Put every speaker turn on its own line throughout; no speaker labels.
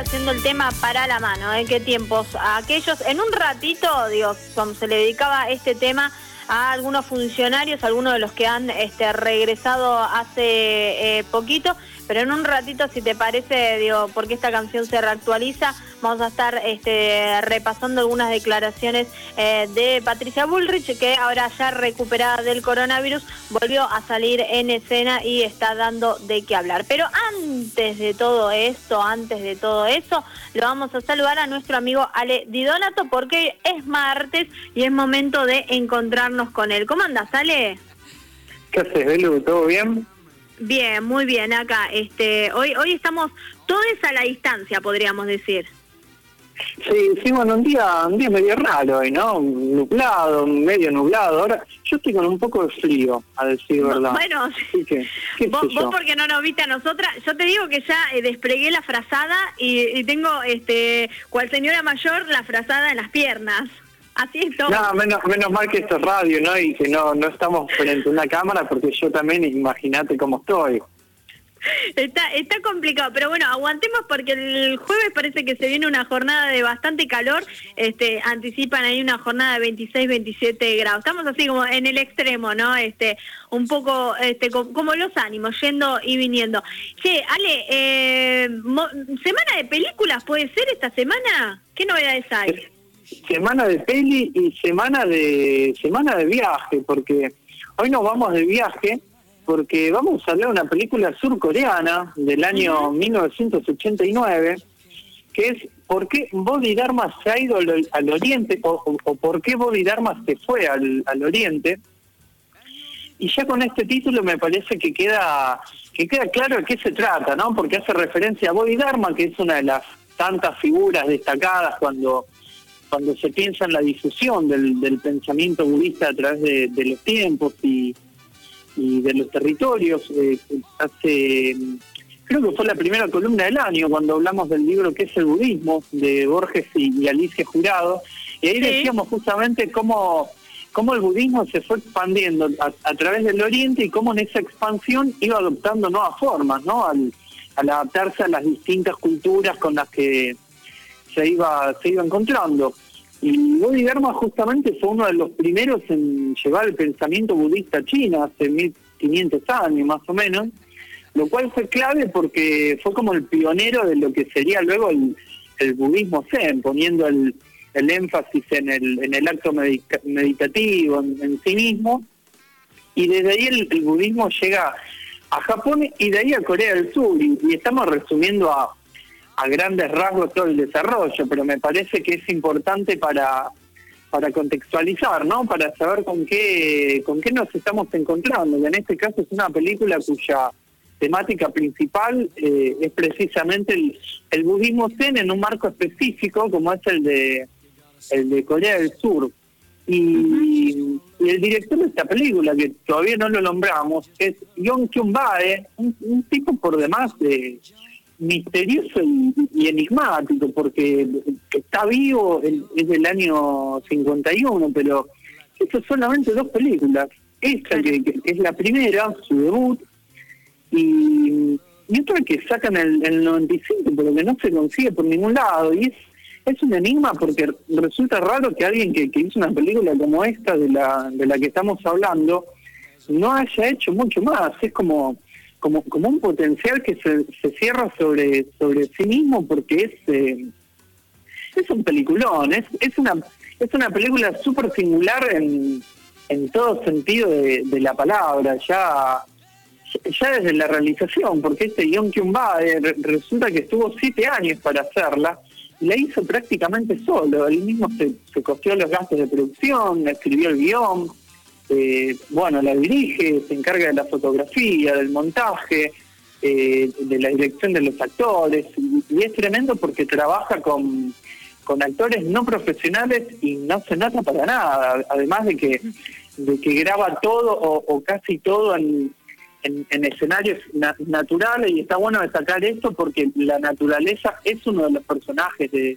haciendo el tema para la mano, ¿en ¿eh? qué tiempos? aquellos, en un ratito, digo, se le dedicaba este tema a algunos funcionarios, algunos de los que han este, regresado hace eh, poquito, pero en un ratito, si te parece, digo, porque esta canción se reactualiza, vamos a estar este, repasando algunas declaraciones eh, de Patricia Bullrich, que ahora ya recuperada del coronavirus, volvió a salir en escena y está dando de qué hablar. Pero antes de todo esto, antes de todo eso, lo vamos a saludar a nuestro amigo Ale Di Donato, porque es martes y es momento de encontrarnos con él. ¿Cómo andas, Ale?
¿Qué haces, Belu? ¿Todo bien?
Bien, muy bien acá. Este, hoy, hoy estamos todos a la distancia, podríamos decir.
Sí, sí, bueno, un día, un día medio raro hoy, ¿no? Nublado, medio nublado. Ahora, yo estoy con un poco de frío, a decir verdad.
Bueno, vos, vos, porque no nos viste a nosotras, yo te digo que ya eh, desplegué la frazada y, tengo, este, cual señora mayor, la frazada en las piernas. Así es todo.
No, menos, menos mal que esto es radio, ¿no? Y que no, no estamos frente a una cámara porque yo también, imagínate cómo estoy.
Está, está complicado, pero bueno, aguantemos porque el jueves parece que se viene una jornada de bastante calor, este, anticipan ahí una jornada de 26, 27 grados. Estamos así como en el extremo, ¿no? Este, un poco este, como los ánimos, yendo y viniendo. Che, Ale, eh, ¿semana de películas puede ser esta semana? ¿Qué novedades hay?
Semana de peli y semana de semana de viaje, porque hoy nos vamos de viaje porque vamos a hablar de una película surcoreana del año 1989 que es ¿Por qué Body Dharma se ha ido al, oriente o, por qué Body Dharma se fue al, al oriente? Y ya con este título me parece que queda que queda claro de qué se trata, ¿no? Porque hace referencia a Body Dharma, que es una de las tantas figuras destacadas cuando cuando se piensa en la difusión del, pensamiento budista a través de, los tiempos y, de los territorios, eh, hace, creo que fue la primera columna del año cuando hablamos del libro que es el budismo de Borges y, Alicia Jurado, y ahí decíamos justamente cómo, cómo el budismo se fue expandiendo a, través del oriente y cómo en esa expansión iba adoptando nuevas formas, ¿no? al adaptarse a las distintas culturas con las que se iba, se iba encontrando. Y Bodhidharma justamente fue uno de los primeros en llevar el pensamiento budista a China hace 1500 años más o menos, lo cual fue clave porque fue como el pionero de lo que sería luego el, budismo zen, poniendo el, énfasis en el, en el acto meditativo, en, sí mismo, y desde ahí el, budismo llega a Japón y de ahí a Corea del Sur, y estamos resumiendo a a grandes rasgos todo el desarrollo, pero me parece que es importante para, para contextualizar, ¿no? Para saber con qué, con qué nos estamos encontrando. Y en este caso es una película cuya temática principal eh, es precisamente el, budismo zen en un marco específico como es el de el de Corea del Sur. Y, el director de esta película, que todavía no lo nombramos, es Yong Kyung Bae, un, un tipo por demás de misterioso y, enigmático, porque está vivo, es del año 51, pero eso solamente dos películas. Esta, que, es la primera, su debut, y, otra que sacan el, el 95, pero que no se consigue por ningún lado. Y es, es un enigma porque resulta raro que alguien que, que hizo una película como esta, de la, de la que estamos hablando, no haya hecho mucho más. Es como como, como un potencial que se, se cierra sobre, sobre sí mismo porque es, eh, es un peliculón, es, es, una, es una película súper singular en, en todo sentido de, la palabra, ya, ya desde la realización, porque este guion que resulta que estuvo siete años para hacerla, y la hizo prácticamente solo, él mismo se, se costeó los gastos de producción, escribió el guion, eh, bueno, la dirige, se encarga de la fotografía, del montaje, eh, de la dirección de los actores, y, es tremendo porque trabaja con, con actores no profesionales y no se nota para nada, además de que, de que graba todo o, casi todo en, en, escenarios naturales, y está bueno destacar esto porque la naturaleza es uno de los personajes de,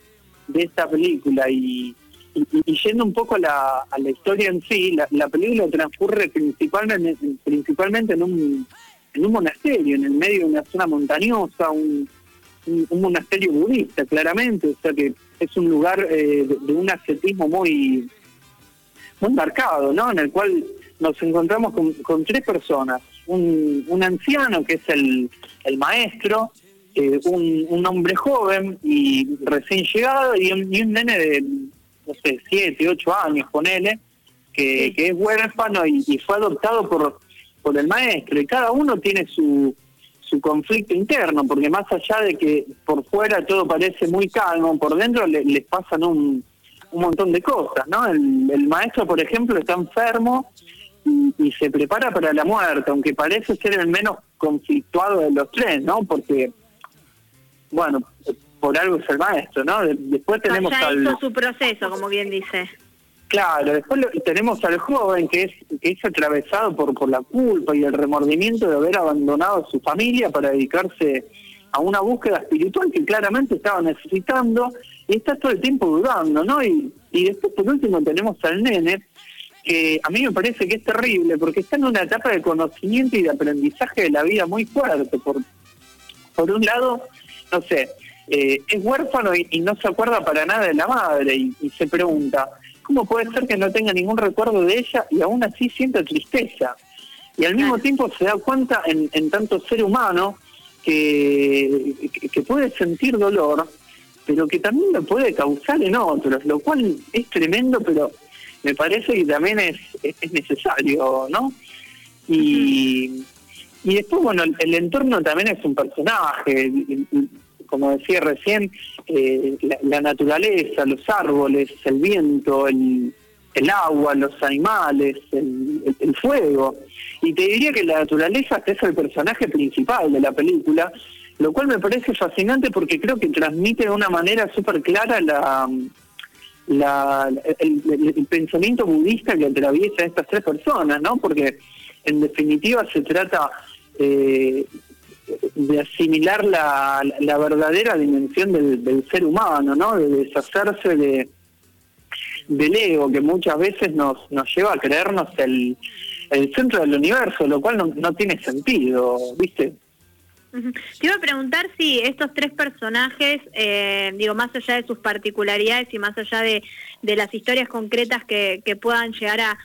de esta película y y, yendo un poco a la, a la historia en sí, la, película transcurre principalmente, principalmente en un, en un monasterio, en el medio de una zona montañosa, un, un, monasterio budista, claramente, o sea que es un lugar eh, de, un ascetismo muy, muy marcado, ¿no? En el cual nos encontramos con, tres personas, un, un, anciano que es el, el maestro, eh, un, un, hombre joven y recién llegado y un, nene de, no sé, siete, ocho años, ponele, que, que es huérfano y, y fue adoptado por, por el maestro y cada uno tiene su su conflicto interno, porque más allá de que por fuera todo parece muy calmo, por dentro les pasan un, un montón de cosas, ¿no? El, maestro, por ejemplo, está enfermo y, se prepara para la muerte, aunque parece ser el menos conflictuado de los tres, ¿no? Porque, bueno, por algo es el maestro, ¿no? Después tenemos
ya al... su proceso, como bien dice.
Claro, después tenemos al joven que es que es atravesado por, por la culpa y el remordimiento de haber abandonado a su familia para dedicarse a una búsqueda espiritual que claramente estaba necesitando y está todo el tiempo dudando, ¿no? Y, y después por último tenemos al nene que a mí me parece que es terrible porque está en una etapa de conocimiento y de aprendizaje de la vida muy fuerte. Por, por un lado, no sé, eh, es huérfano y, no se acuerda para nada de la madre y se pregunta, ¿Cómo puede ser que no tenga ningún recuerdo de ella y aún así sienta tristeza? Y al mismo tiempo se da cuenta en, tanto ser humano que, que, puede sentir dolor, pero que también lo puede causar en otros, lo cual es tremendo, pero me parece que también es, es necesario, ¿no? Y, y después, bueno, el, entorno también es un personaje como decía recién, eh, la, naturaleza, los árboles, el viento, el, agua, los animales, el, fuego. Y te diría que la naturaleza es el personaje principal de la película, lo cual me parece fascinante porque creo que transmite de una manera súper clara la, el, pensamiento budista que atraviesa a estas tres personas, ¿no? Porque en definitiva se trata eh, de asimilar la, la verdadera dimensión del, ser humano, ¿no? De deshacerse de del ego que muchas veces nos, nos lleva a creernos el, el centro del universo, lo cual no, no tiene sentido, ¿viste?
Te iba a preguntar si estos tres personajes, eh, digo, más allá de sus particularidades y más allá de, las historias concretas que, puedan llegar a,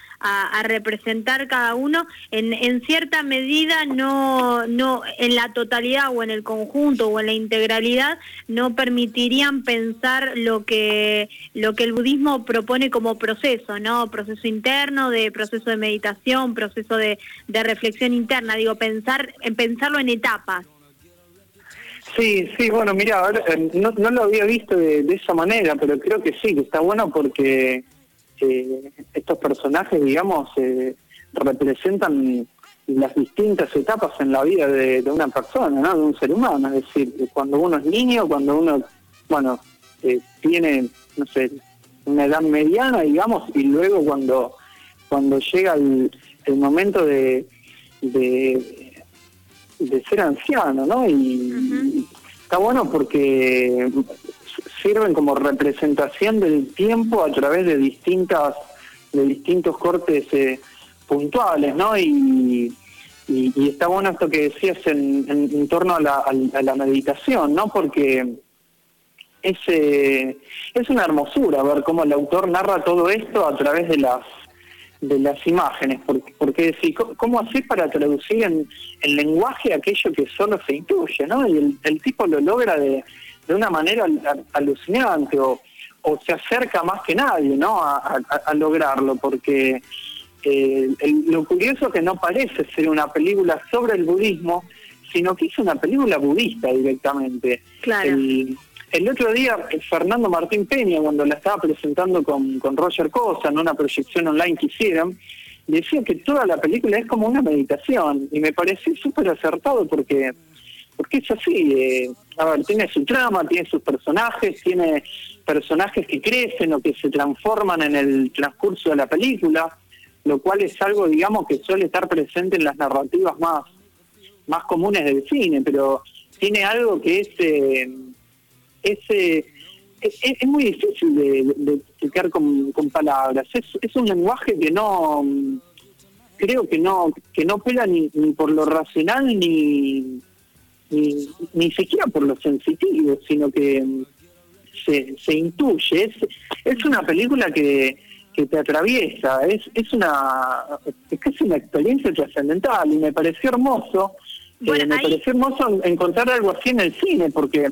representar cada uno, en, cierta medida no, no, en la totalidad o en el conjunto o en la integralidad, no permitirían pensar lo que, lo que el budismo propone como proceso, ¿no? Proceso interno, de proceso de meditación, proceso de, de reflexión interna, digo, pensar, en pensarlo en etapas.
Sí, sí, bueno, mira, eh, no, no, lo había visto de, esa manera, pero creo que sí, que está bueno porque eh, estos personajes, digamos, eh, representan las distintas etapas en la vida de, una persona, ¿no? De un ser humano, es decir, cuando uno es niño, cuando uno, bueno, tiene, no sé, una edad mediana, digamos, y luego cuando cuando llega el, momento de de ser anciano, ¿no? Y está bueno porque sirven como representación del tiempo a través de distintas de distintos cortes eh, puntuales, ¿no? Y, y, está bueno esto que decías en, en, torno a la, a la, meditación, ¿no? Porque es, eh, es una hermosura ver cómo el autor narra todo esto a través de las de las imágenes, porque, porque ¿cómo hacer para traducir en, el lenguaje aquello que solo se intuye, ¿no? Y el, tipo lo logra de, de una manera alucinante o, o, se acerca más que nadie, ¿no? A, lograrlo, porque eh, lo curioso es que no parece ser una película sobre el budismo, sino que es una película budista directamente.
Claro.
El otro día, eh, Fernando Martín Peña, cuando la estaba presentando con, con Roger Cosa en una proyección online que hicieron, decía que toda la película es como una meditación y me pareció súper acertado porque porque es así, eh, a ver, tiene su trama, tiene sus personajes, tiene personajes que crecen o que se transforman en el transcurso de la película, lo cual es algo, digamos, que suele estar presente en las narrativas más, más comunes del cine, pero tiene algo que es... Eh, es, es, muy difícil de, explicar con, palabras. Es, un lenguaje que no, creo que no, que no pela ni, por lo racional ni, ni, ni siquiera por lo sensitivo, sino que se, se intuye. Es, es una película que, que te atraviesa, es, es una es casi una experiencia trascendental y me pareció hermoso, eh, me pareció hermoso encontrar algo así en el cine, porque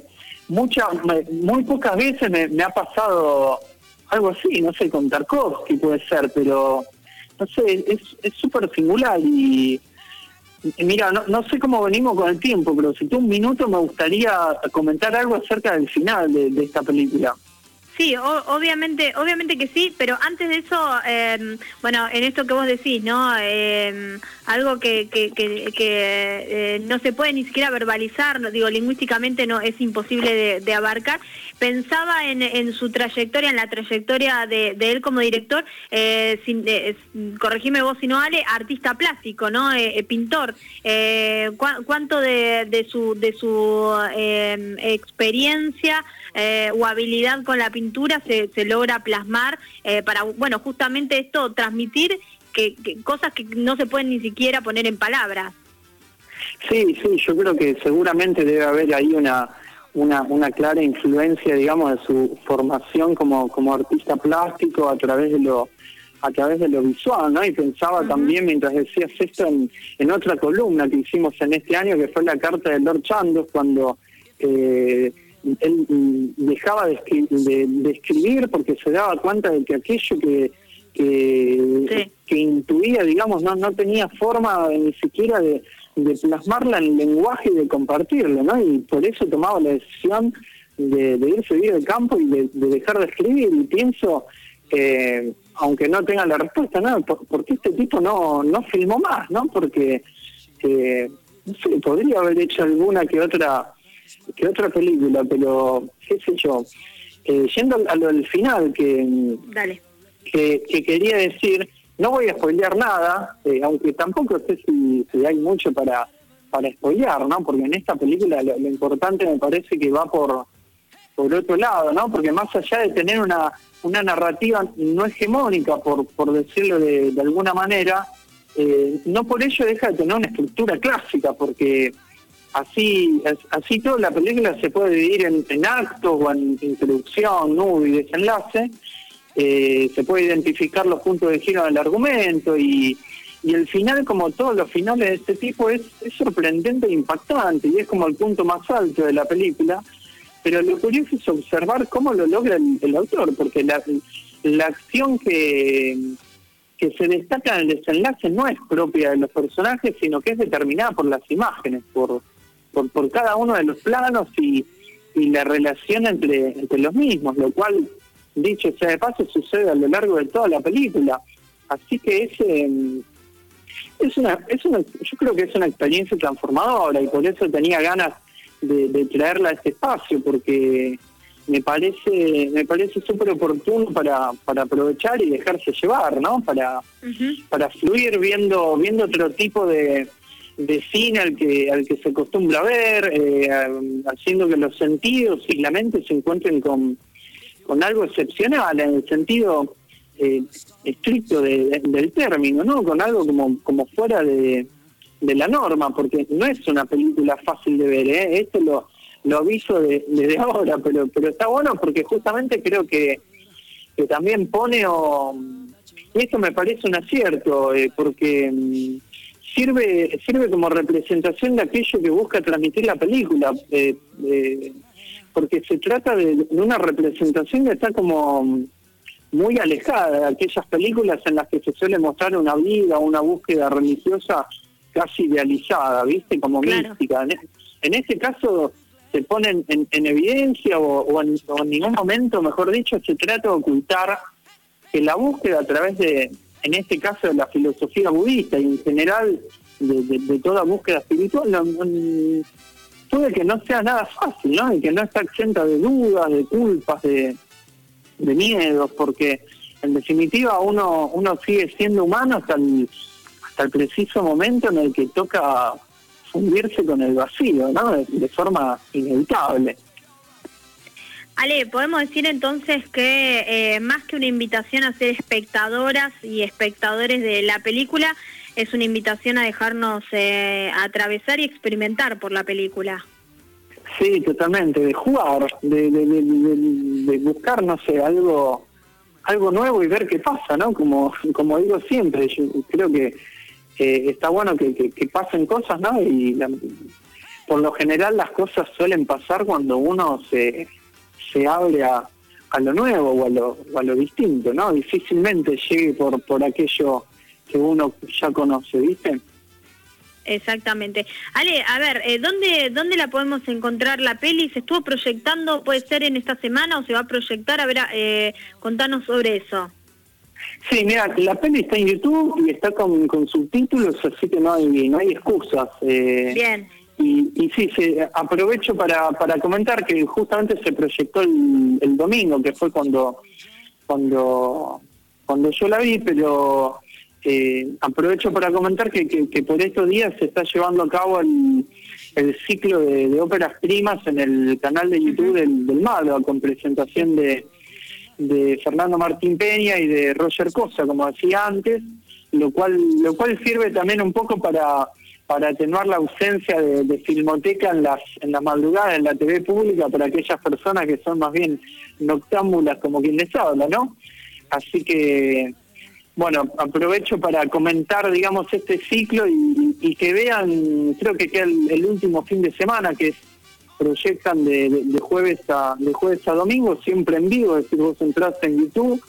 muchas muy pocas veces me, me ha pasado algo así, no sé, con Tarkovsky puede ser, pero no sé, es súper singular y Mira, no, no, sé cómo venimos con el tiempo, pero si tú un minuto me gustaría comentar algo acerca del final de, esta película.
Sí, obviamente, obviamente que sí, pero antes de eso, em, bueno, en esto que vos decís, ¿no? Em, algo que, que, eh, no se puede ni siquiera verbalizar, no, digo, lingüísticamente no es imposible de, abarcar. Pensaba en, en, su trayectoria, en la trayectoria de, él como director, eh, sin, corregime vos si no, Ale, artista plástico, ¿no? Eh, pintor. ¿Cuánto de, de, su, de su em, experiencia o habilidad con la pintura se, se logra plasmar para, bueno, justamente esto, transmitir que, cosas que no se pueden ni siquiera poner en palabras.
Sí, sí, yo creo que seguramente debe haber ahí una, una, una clara influencia, digamos, de su formación como, como artista plástico a través de lo a través de lo visual, ¿no? Y pensaba también, mientras decías esto, en, en, otra columna que hicimos en este año, que fue la carta de Lord Chandos, cuando eh, él dejaba de, de, escribir porque se daba cuenta de que aquello que, que, que intuía, digamos, no, no tenía forma ni siquiera de, plasmarla en el lenguaje y de compartirlo, ¿no? Y por eso tomaba la decisión de, de irse vivir del campo y de, dejar de escribir. Y pienso, que aunque no tenga la respuesta, ¿no? ¿Por, qué este tipo no, no filmó más, ¿no? Porque, eh, no sé, podría haber hecho alguna que otra que otra película, pero qué sé yo. Eh, yendo a lo del final, que,
Dale
que, quería decir, no voy a spoilear nada, eh, aunque tampoco sé si, hay mucho para, para spoilear, ¿no? Porque en esta película lo, importante me parece que va por, por otro lado, ¿no? Porque más allá de tener una, una narrativa no hegemónica, por, por decirlo de, alguna manera, eh, no por ello deja de tener una estructura clásica, porque así así toda la película se puede dividir en, actos o en introducción, nudo y desenlace, eh, se puede identificar los puntos de giro del argumento y, y el final, como todos los finales de este tipo, es, sorprendente e impactante y es como el punto más alto de la película. Pero lo curioso es observar cómo lo logra el, autor, porque la, la acción que, que se destaca en el desenlace no es propia de los personajes, sino que es determinada por las imágenes, por, por, por cada uno de los planos y, y la relación entre, entre los mismos, lo cual dicho sea de paso, sucede a lo largo de toda la película. Así que es, em, es, una, es una, yo creo que es una experiencia transformadora y por eso tenía ganas de, traerla a este espacio, porque me parece me parece súper oportuno para, para aprovechar y dejarse llevar, ¿no? Para, para fluir viendo viendo otro tipo de, de cine al que al que se acostumbra a ver, eh, haciendo que los sentidos y la mente se encuentren con, con algo excepcional en el sentido eh, estricto del término, ¿no? Con algo como, como fuera de, la norma, porque no es una película fácil de ver, ¿eh? Esto lo, lo aviso desde ahora, pero, pero está bueno porque justamente creo que, que también pone, o, y esto me parece un acierto, eh, porque mm, sirve, sirve como representación de aquello que busca transmitir la película. Eh, eh, porque se trata de, una representación que está como muy alejada de aquellas películas en las que se suele mostrar una vida, una búsqueda religiosa casi idealizada, ¿viste? Como mística. En, este caso se pone en, evidencia o, en, ningún momento, mejor dicho, se trata de ocultar que la búsqueda a través de, en este caso, de la filosofía budista y en general de, toda búsqueda espiritual, puede que no sea nada fácil, ¿no? Y que no está exenta de dudas, de culpas, de, miedos, porque en definitiva uno uno sigue siendo humano hasta el, hasta el preciso momento en el que toca fundirse con el vacío, ¿no? De, forma inevitable.
Ale, podemos decir entonces que eh, más que una invitación a ser espectadoras y espectadores de la película, es una invitación a dejarnos eh, atravesar y experimentar por la película.
Sí, totalmente, de jugar, de, de, buscar, no sé, algo algo nuevo y ver qué pasa, ¿no? Como, como digo siempre, yo creo que está bueno que, pasen cosas, ¿no? Y por lo general las cosas suelen pasar cuando uno se, se abre a, a lo nuevo o a lo, a lo distinto, ¿no? Difícilmente llegue por, por aquello que uno ya conoce, ¿viste?
Exactamente. Ale, a ver, eh, ¿dónde, ¿dónde la podemos encontrar la peli? ¿Se estuvo proyectando, puede ser en esta semana o se va a proyectar? A ver, eh, contanos sobre eso.
Sí, mira, la peli está en YouTube y está con, con subtítulos, así que no hay, no hay excusas.
Eh, Bien.
Y, y sí, se, aprovecho para, para comentar que justamente se proyectó el, el domingo, que fue cuando, cuando, cuando yo la vi, pero eh, aprovecho para comentar que, que, por estos días se está llevando a cabo el, el ciclo de, óperas primas en el canal de YouTube del, del con presentación de, de Fernando Martín Peña y de Roger Cosa, como decía antes, lo cual, lo cual sirve también un poco para para atenuar la ausencia de, filmoteca en las en la madrugada en la TV pública para aquellas personas que son más bien noctámbulas como quien les habla, ¿no? Así que bueno, aprovecho para comentar, digamos, este ciclo y, que vean, creo que queda el, último fin de semana, que proyectan de, jueves a de jueves a domingo, siempre en vivo, es decir, vos entraste en YouTube,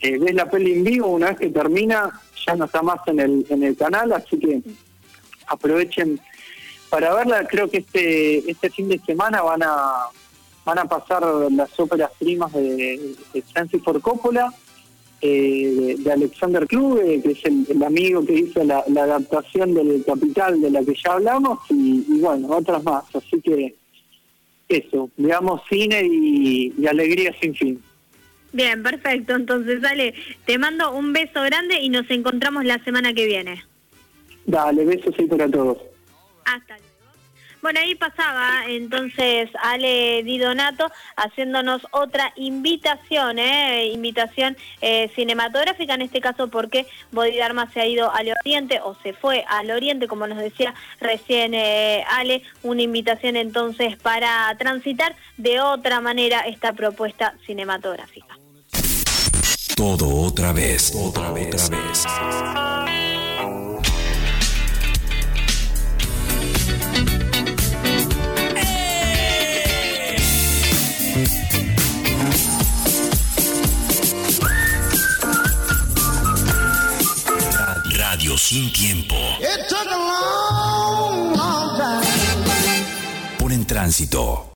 eh, ves la peli en vivo, una vez que termina, ya no está más en el, en el canal, así que aprovechen para verla. Creo que este este fin de semana van a van a pasar las óperas primas de, de Francis Ford Coppola, eh, de, Alexander Kluge, que es el, amigo que hizo la, adaptación del Capital de la que ya hablamos, y, bueno, otras más. Así que eso, veamos cine y, y alegría sin fin.
Bien, perfecto. Entonces, dale, te mando un beso grande y nos encontramos la semana que viene.
Dale, besos ahí para todos.
Hasta luego. Bueno, ahí pasaba entonces Ale Di Donato haciéndonos otra invitación, ¿eh? invitación eh, cinematográfica, en este caso porque Bodidarma se ha ido al oriente o se fue al oriente, como nos decía recién eh, Ale, una invitación entonces para transitar de otra manera esta propuesta cinematográfica.
Todo otra vez, otra vez. Otra vez. Radio sin tiempo. Por en tránsito.